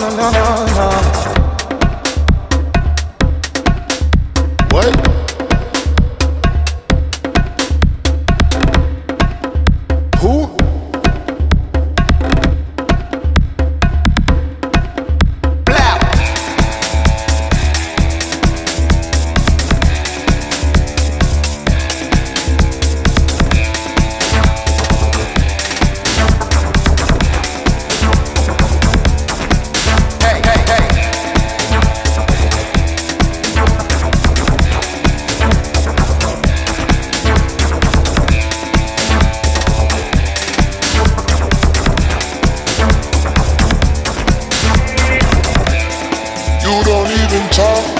no, no, no, no.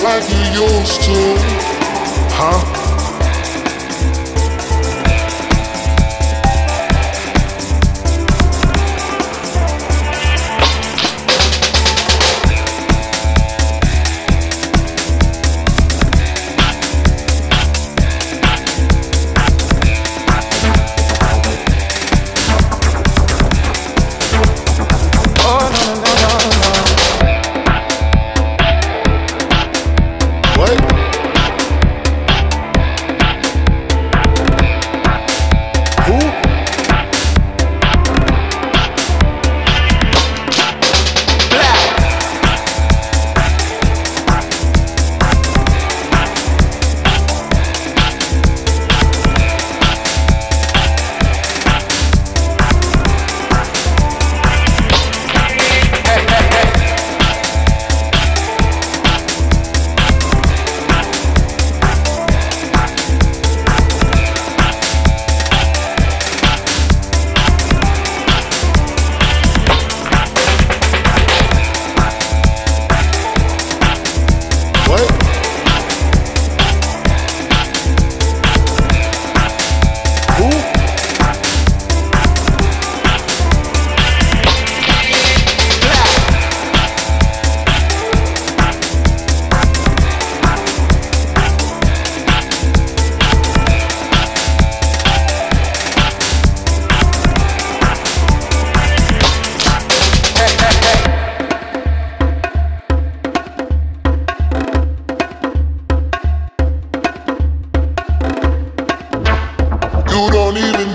Like you used to, huh?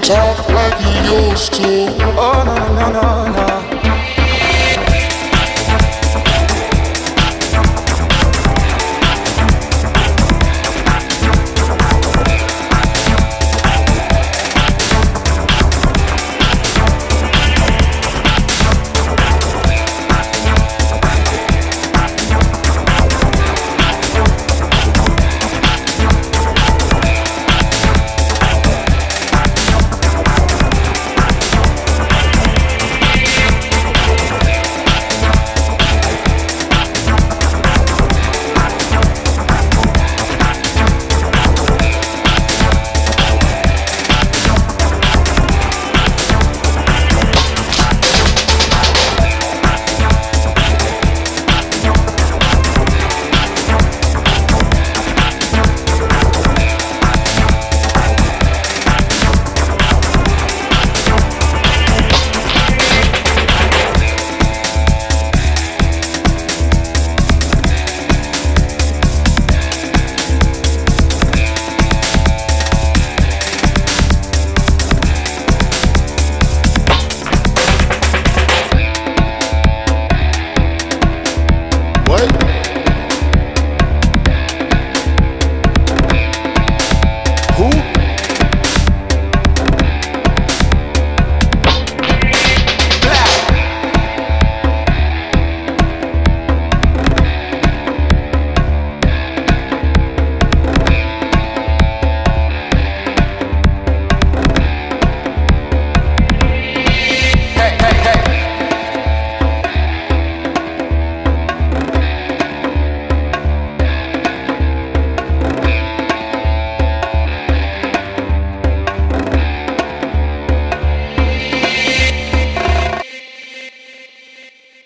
Talk like you used to. Oh, no, no, no, no.